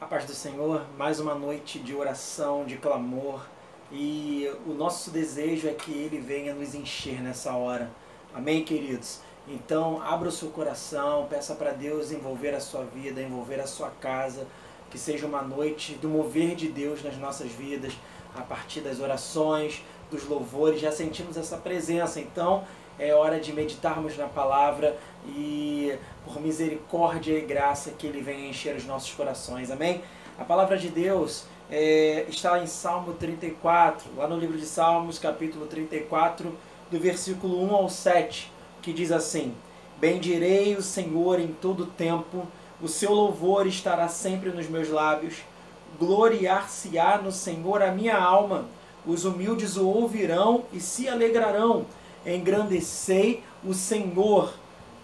A paz do Senhor, mais uma noite de oração, de clamor, e o nosso desejo é que Ele venha nos encher nessa hora. Amém, queridos? Então, abra o seu coração, peça para Deus envolver a sua vida, envolver a sua casa, que seja uma noite do mover de Deus nas nossas vidas, a partir das orações, dos louvores, já sentimos essa presença. Então, é hora de meditarmos na palavra e, por misericórdia e graça, que Ele venha encher os nossos corações. Amém? A palavra de Deus é, está em Salmo 34, lá no livro de Salmos, capítulo 34, do versículo 1 ao 7, que diz assim: Bendirei o Senhor em todo tempo, o seu louvor estará sempre nos meus lábios, gloriar-se-á no Senhor a minha alma, os humildes o ouvirão e se alegrarão. Engrandecei o Senhor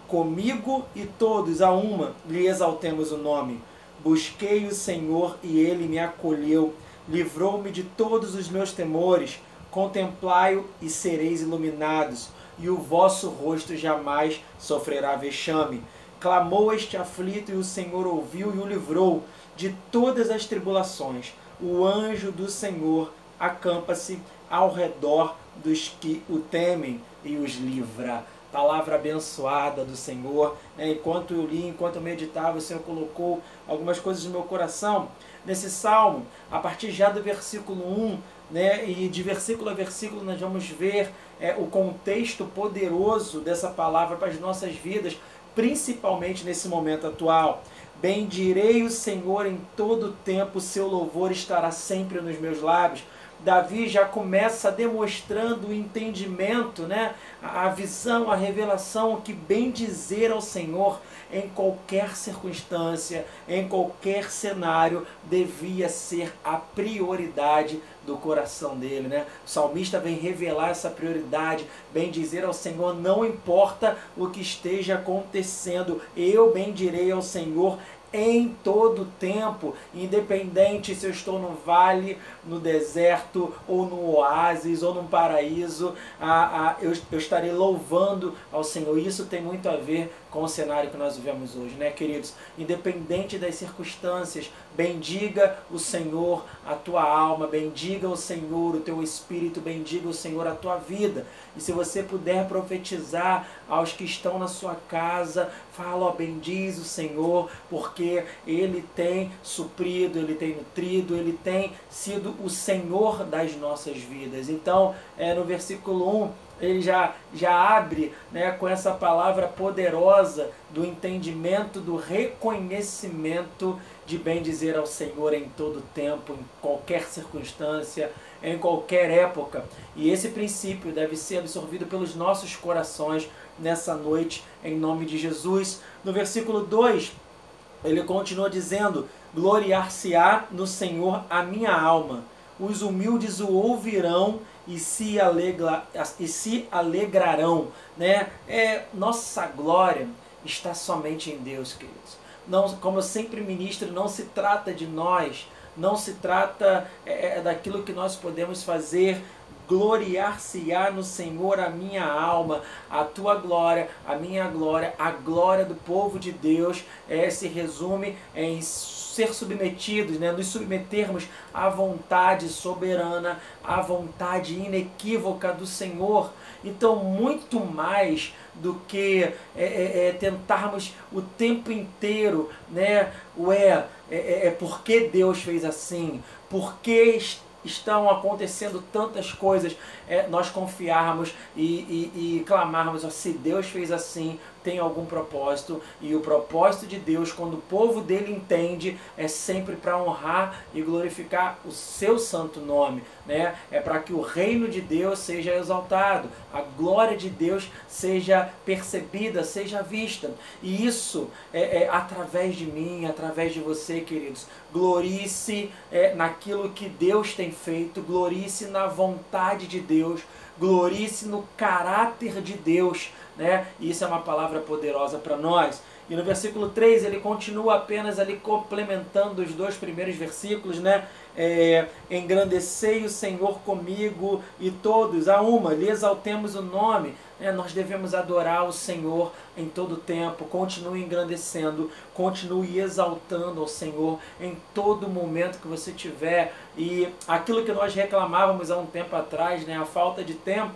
comigo e todos a uma lhe exaltemos o nome. Busquei o Senhor e ele me acolheu, livrou-me de todos os meus temores. Contemplai-o e sereis iluminados, e o vosso rosto jamais sofrerá vexame. Clamou este aflito e o Senhor ouviu e o livrou de todas as tribulações. O anjo do Senhor acampa-se ao redor dos que o temem e os livra palavra abençoada do Senhor. Né? Enquanto eu li, enquanto eu meditava, o Senhor colocou algumas coisas no meu coração. Nesse salmo, a partir já do versículo 1, né? e de versículo a versículo nós vamos ver é, o contexto poderoso dessa palavra para as nossas vidas, principalmente nesse momento atual. Bendirei o Senhor em todo o tempo, seu louvor estará sempre nos meus lábios. Davi já começa demonstrando o entendimento, né? a visão, a revelação que bem dizer ao Senhor em qualquer circunstância, em qualquer cenário, devia ser a prioridade do coração dele, né? O salmista vem revelar essa prioridade, bem dizer ao Senhor, não importa o que esteja acontecendo, eu bendirei ao Senhor em todo tempo, independente se eu estou no vale, no deserto, ou no oásis, ou num paraíso, a, a, eu, eu estarei louvando ao Senhor. Isso tem muito a ver com o cenário que nós vivemos hoje, né, queridos? Independente das circunstâncias, bendiga o Senhor a tua alma, bendiga o Senhor o teu espírito, bendiga o Senhor a tua vida. E se você puder profetizar aos que estão na sua casa, fala, ó, bendiz o Senhor, porque Ele tem suprido, Ele tem nutrido, Ele tem sido o Senhor das nossas vidas. Então, é, no versículo 1, ele já, já abre né, com essa palavra poderosa do entendimento, do reconhecimento de bem dizer ao Senhor em todo tempo, em qualquer circunstância, em qualquer época. E esse princípio deve ser absorvido pelos nossos corações nessa noite, em nome de Jesus. No versículo 2, ele continua dizendo: Gloriar-se-á no Senhor a minha alma, os humildes o ouvirão e se, alegra, e se alegrarão. Né? É, nossa glória está somente em Deus, queridos. Não, como eu sempre ministro, não se trata de nós, não se trata é, é daquilo que nós podemos fazer gloriar-se-á no Senhor a minha alma, a tua glória, a minha glória, a glória do povo de Deus é, se resume em ser submetidos, né, nos submetermos à vontade soberana, à vontade inequívoca do Senhor. Então, muito mais do que é, é, é tentarmos o tempo inteiro, né, ué, é, é, é porque Deus fez assim, porque estão acontecendo tantas coisas, é, nós confiarmos e, e, e clamarmos, ó, se Deus fez assim, tem algum propósito e o propósito de Deus, quando o povo dele entende, é sempre para honrar e glorificar o seu santo nome, né? É para que o reino de Deus seja exaltado, a glória de Deus seja percebida, seja vista. E isso é, é através de mim, através de você, queridos. Glorie-se é, naquilo que Deus tem feito, glorie-se na vontade de Deus, glorie-se no caráter de Deus né? E isso é uma palavra poderosa para nós. E no versículo 3 ele continua apenas ali complementando os dois primeiros versículos, né? É, engrandecei o Senhor comigo e todos a uma, lhe exaltemos o nome. É, nós devemos adorar o Senhor em todo tempo, continue engrandecendo, continue exaltando ao Senhor em todo momento que você tiver. E aquilo que nós reclamávamos há um tempo atrás, né, a falta de tempo,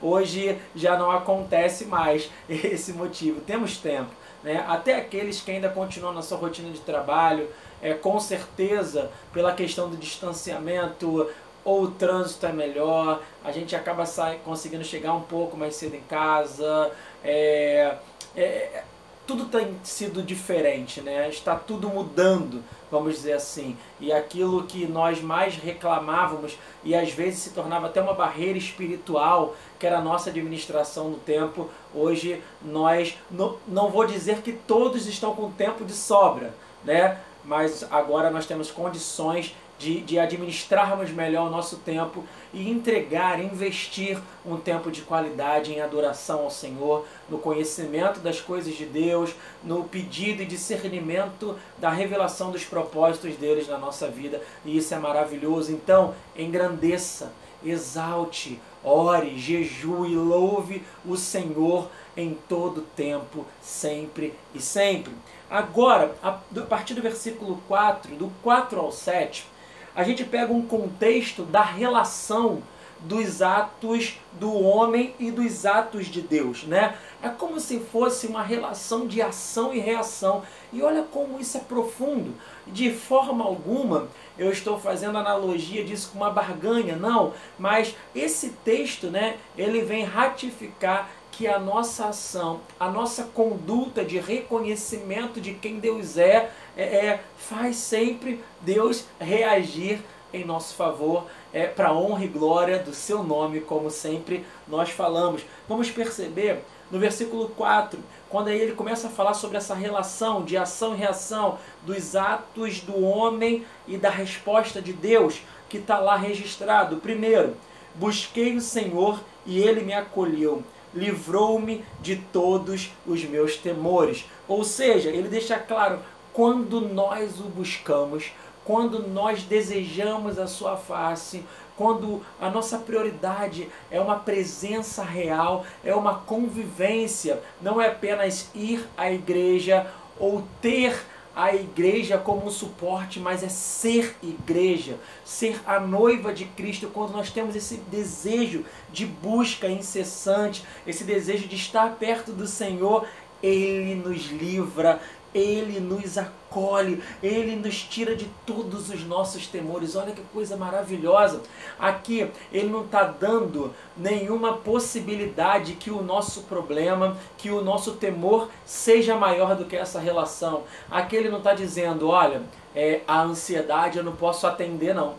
hoje já não acontece mais esse motivo. Temos tempo. Né? Até aqueles que ainda continuam na sua rotina de trabalho, é, com certeza, pela questão do distanciamento, ou o trânsito é melhor, a gente acaba conseguindo chegar um pouco mais cedo em casa. É, é, tudo tem sido diferente, né? Está tudo mudando, vamos dizer assim. E aquilo que nós mais reclamávamos e às vezes se tornava até uma barreira espiritual, que era a nossa administração do tempo, hoje nós não, não vou dizer que todos estão com tempo de sobra, né? Mas agora nós temos condições de, de administrarmos melhor o nosso tempo e entregar, investir um tempo de qualidade em adoração ao Senhor, no conhecimento das coisas de Deus, no pedido e discernimento da revelação dos propósitos deles na nossa vida. E isso é maravilhoso. Então, engrandeça, exalte, ore, jejue, louve o Senhor em todo tempo, sempre e sempre. Agora, a partir do versículo 4, do 4 ao 7, a gente pega um contexto da relação dos atos do homem e dos atos de Deus, né? É como se fosse uma relação de ação e reação. E olha como isso é profundo. De forma alguma eu estou fazendo analogia disso com uma barganha, não, mas esse texto, né, ele vem ratificar que a nossa ação, a nossa conduta de reconhecimento de quem Deus é, é, é faz sempre Deus reagir em nosso favor, é, para honra e glória do seu nome, como sempre nós falamos. Vamos perceber no versículo 4, quando aí ele começa a falar sobre essa relação de ação e reação dos atos do homem e da resposta de Deus, que está lá registrado. Primeiro, busquei o Senhor e ele me acolheu livrou-me de todos os meus temores. Ou seja, ele deixa claro, quando nós o buscamos, quando nós desejamos a sua face, quando a nossa prioridade é uma presença real, é uma convivência, não é apenas ir à igreja ou ter a igreja como um suporte, mas é ser igreja, ser a noiva de Cristo, quando nós temos esse desejo de busca incessante, esse desejo de estar perto do Senhor, Ele nos livra ele nos acolhe, Ele nos tira de todos os nossos temores. Olha que coisa maravilhosa. Aqui Ele não está dando nenhuma possibilidade que o nosso problema, que o nosso temor seja maior do que essa relação. Aqui Ele não está dizendo, olha, é, a ansiedade eu não posso atender não.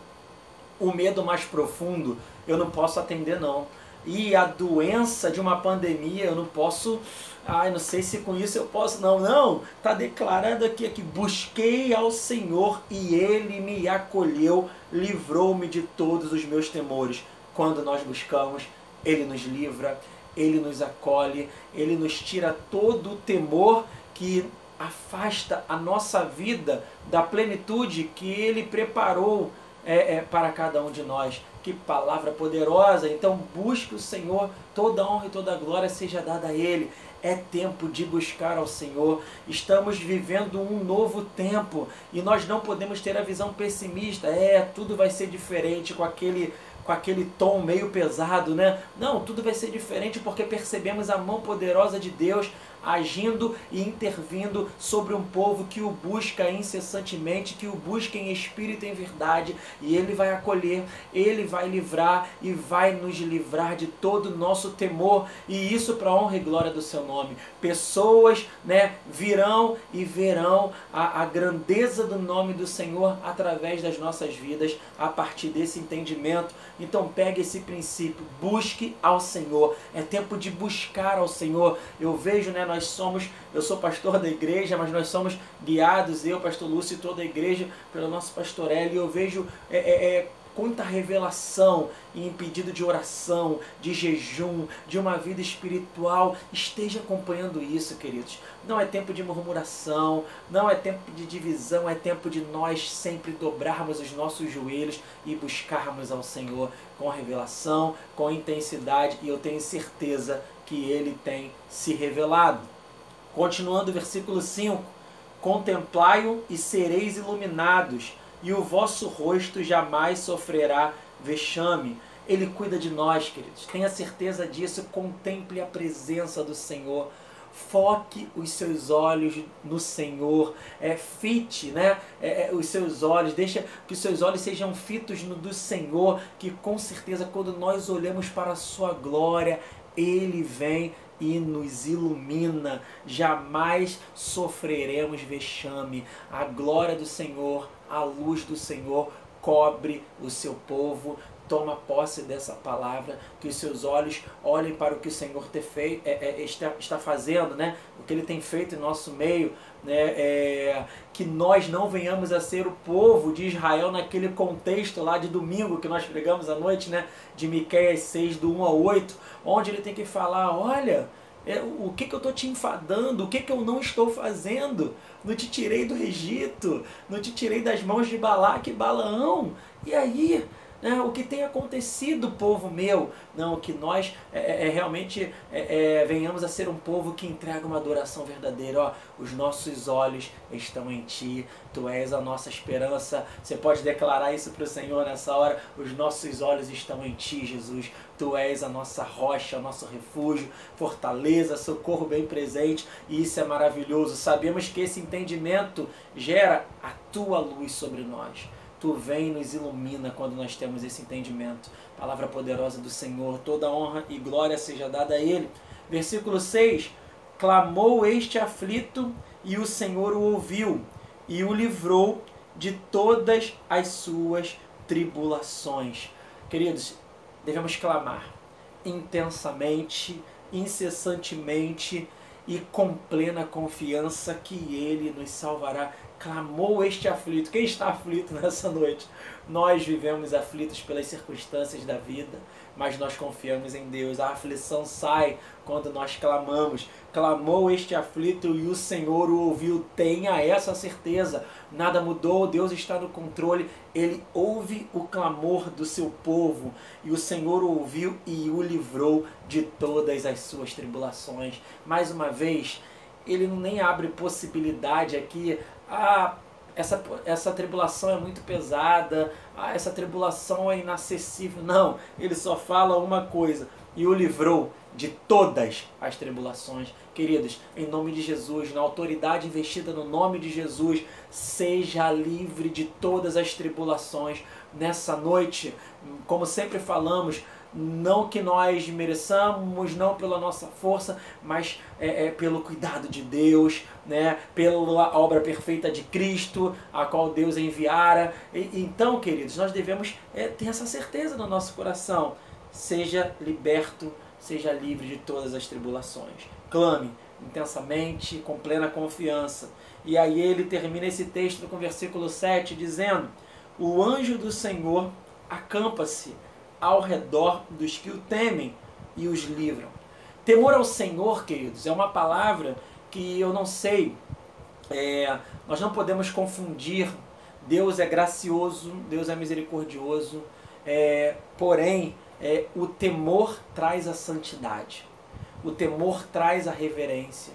O medo mais profundo eu não posso atender não. E a doença de uma pandemia eu não posso Ai, não sei se com isso eu posso. Não, não. Está declarando aqui que busquei ao Senhor e Ele me acolheu, livrou-me de todos os meus temores. Quando nós buscamos, Ele nos livra, Ele nos acolhe, Ele nos tira todo o temor que afasta a nossa vida da plenitude que Ele preparou é, é, para cada um de nós. Que palavra poderosa! Então busque o Senhor, toda honra e toda glória seja dada a Ele. É tempo de buscar ao Senhor. Estamos vivendo um novo tempo e nós não podemos ter a visão pessimista. É, tudo vai ser diferente com aquele com aquele tom meio pesado, né? Não, tudo vai ser diferente porque percebemos a mão poderosa de Deus agindo e intervindo sobre um povo que o busca incessantemente, que o busca em espírito e em verdade, e ele vai acolher, ele vai livrar e vai nos livrar de todo o nosso temor, e isso para honra e glória do seu nome. Pessoas, né, virão e verão a, a grandeza do nome do Senhor através das nossas vidas a partir desse entendimento. Então pegue esse princípio, busque ao Senhor. É tempo de buscar ao Senhor. Eu vejo, né, nós somos, eu sou pastor da igreja, mas nós somos guiados, eu, pastor Lúcio e toda a igreja, pelo nosso pastor Hélio, e eu vejo é, é, é, quanta revelação em pedido de oração, de jejum, de uma vida espiritual. Esteja acompanhando isso, queridos. Não é tempo de murmuração, não é tempo de divisão, é tempo de nós sempre dobrarmos os nossos joelhos e buscarmos ao Senhor com revelação, com intensidade, e eu tenho certeza que ele tem se revelado. Continuando o versículo 5: Contemplai-o e sereis iluminados, e o vosso rosto jamais sofrerá vexame. Ele cuida de nós, queridos. Tenha certeza disso. Contemple a presença do Senhor. Foque os seus olhos no Senhor. É, fite né? É, é, os seus olhos. Deixa que os seus olhos sejam fitos no do Senhor. Que com certeza, quando nós olhamos para a Sua glória, Ele vem e nos ilumina. Jamais sofreremos vexame. A glória do Senhor, a luz do Senhor cobre o seu povo toma posse dessa palavra, que os seus olhos olhem para o que o Senhor te fei, é, é, está, está fazendo, né? o que Ele tem feito em nosso meio, né? É, que nós não venhamos a ser o povo de Israel naquele contexto lá de domingo que nós pregamos à noite, né? de Miqueias 6, do 1 a 8, onde ele tem que falar, olha, é, o que, que eu estou te enfadando, o que, que eu não estou fazendo, não te tirei do Egito, não te tirei das mãos de Balaque e Balaão, e aí né, o que tem acontecido, povo meu. Não, que nós é, é, é realmente é, é, venhamos a ser um povo que entrega uma adoração verdadeira. Ó, os nossos olhos estão em Ti, Tu és a nossa esperança. Você pode declarar isso para o Senhor nessa hora. Os nossos olhos estão em Ti, Jesus. Tu és a nossa rocha, o nosso refúgio, fortaleza, socorro bem presente. E isso é maravilhoso. Sabemos que esse entendimento gera a Tua luz sobre nós. Tu vem e nos ilumina quando nós temos esse entendimento. Palavra poderosa do Senhor, toda honra e glória seja dada a Ele. Versículo 6: Clamou este aflito e o Senhor o ouviu e o livrou de todas as suas tribulações. Queridos, devemos clamar intensamente, incessantemente e com plena confiança que Ele nos salvará clamou este aflito. Quem está aflito nessa noite? Nós vivemos aflitos pelas circunstâncias da vida, mas nós confiamos em Deus. A aflição sai quando nós clamamos. Clamou este aflito e o Senhor o ouviu. Tenha essa certeza. Nada mudou, Deus está no controle. Ele ouve o clamor do seu povo e o Senhor o ouviu e o livrou de todas as suas tribulações. Mais uma vez, ele nem abre possibilidade aqui ah, essa, essa tribulação é muito pesada, ah, essa tribulação é inacessível. Não, ele só fala uma coisa: e o livrou de todas as tribulações. Queridos, em nome de Jesus, na autoridade investida no nome de Jesus, seja livre de todas as tribulações. Nessa noite, como sempre falamos, não que nós mereçamos, não pela nossa força, mas é, é, pelo cuidado de Deus, né? pela obra perfeita de Cristo, a qual Deus enviara. E, então, queridos, nós devemos é, ter essa certeza no nosso coração. Seja liberto, seja livre de todas as tribulações. Clame intensamente, com plena confiança. E aí ele termina esse texto com o versículo 7 dizendo: O anjo do Senhor acampa-se ao redor dos que o temem e os livram. Temor ao Senhor, queridos, é uma palavra que eu não sei, é, nós não podemos confundir. Deus é gracioso, Deus é misericordioso, é, porém, é, o temor traz a santidade, o temor traz a reverência,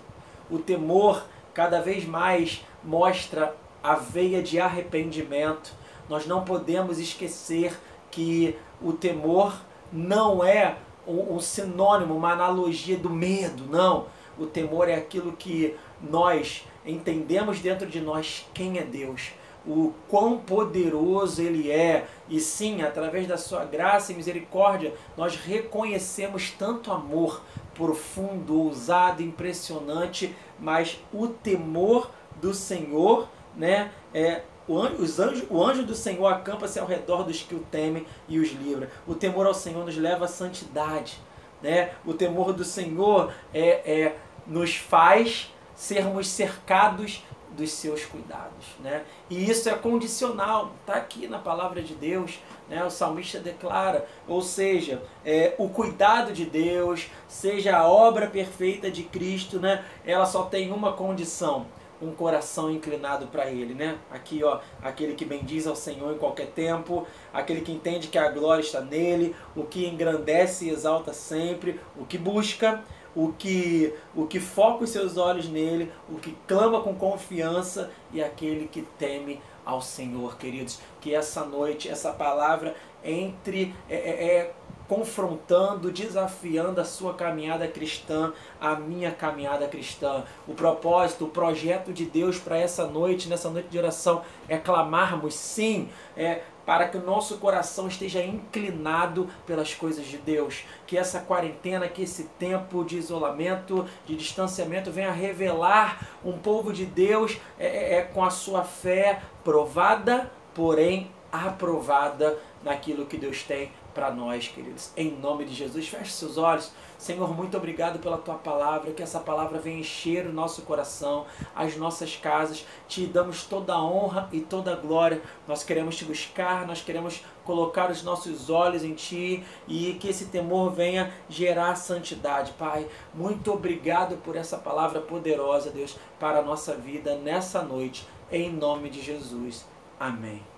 o temor cada vez mais mostra a veia de arrependimento. Nós não podemos esquecer que o temor não é um, um sinônimo, uma analogia do medo, não. O temor é aquilo que nós entendemos dentro de nós quem é Deus, o quão poderoso Ele é, e sim, através da Sua graça e misericórdia, nós reconhecemos tanto amor profundo, ousado, impressionante, mas o temor do Senhor, né, é o anjo, os o anjo do Senhor acampa-se ao redor dos que o temem e os livra. O temor ao Senhor nos leva à santidade. Né? O temor do Senhor é, é, nos faz sermos cercados dos seus cuidados, né? E isso é condicional, está aqui na palavra de Deus, né? O salmista declara, ou seja, é, o cuidado de Deus, seja a obra perfeita de Cristo, né? Ela só tem uma condição, um coração inclinado para Ele, né? Aqui, ó, aquele que bendiz ao Senhor em qualquer tempo, aquele que entende que a glória está nele, o que engrandece e exalta sempre, o que busca o que, o que foca os seus olhos nele, o que clama com confiança e aquele que teme ao Senhor, queridos. Que essa noite, essa palavra entre é, é, é confrontando, desafiando a sua caminhada cristã, a minha caminhada cristã. O propósito, o projeto de Deus para essa noite, nessa noite de oração, é clamarmos sim, é para que o nosso coração esteja inclinado pelas coisas de Deus. Que essa quarentena, que esse tempo de isolamento, de distanciamento, venha revelar um povo de Deus é, é, é com a sua fé provada, porém aprovada naquilo que Deus tem para nós, queridos. Em nome de Jesus, feche seus olhos. Senhor, muito obrigado pela tua palavra, que essa palavra venha encher o nosso coração, as nossas casas. Te damos toda a honra e toda a glória. Nós queremos te buscar, nós queremos colocar os nossos olhos em ti e que esse temor venha gerar santidade, Pai. Muito obrigado por essa palavra poderosa, Deus, para a nossa vida nessa noite. Em nome de Jesus. Amém.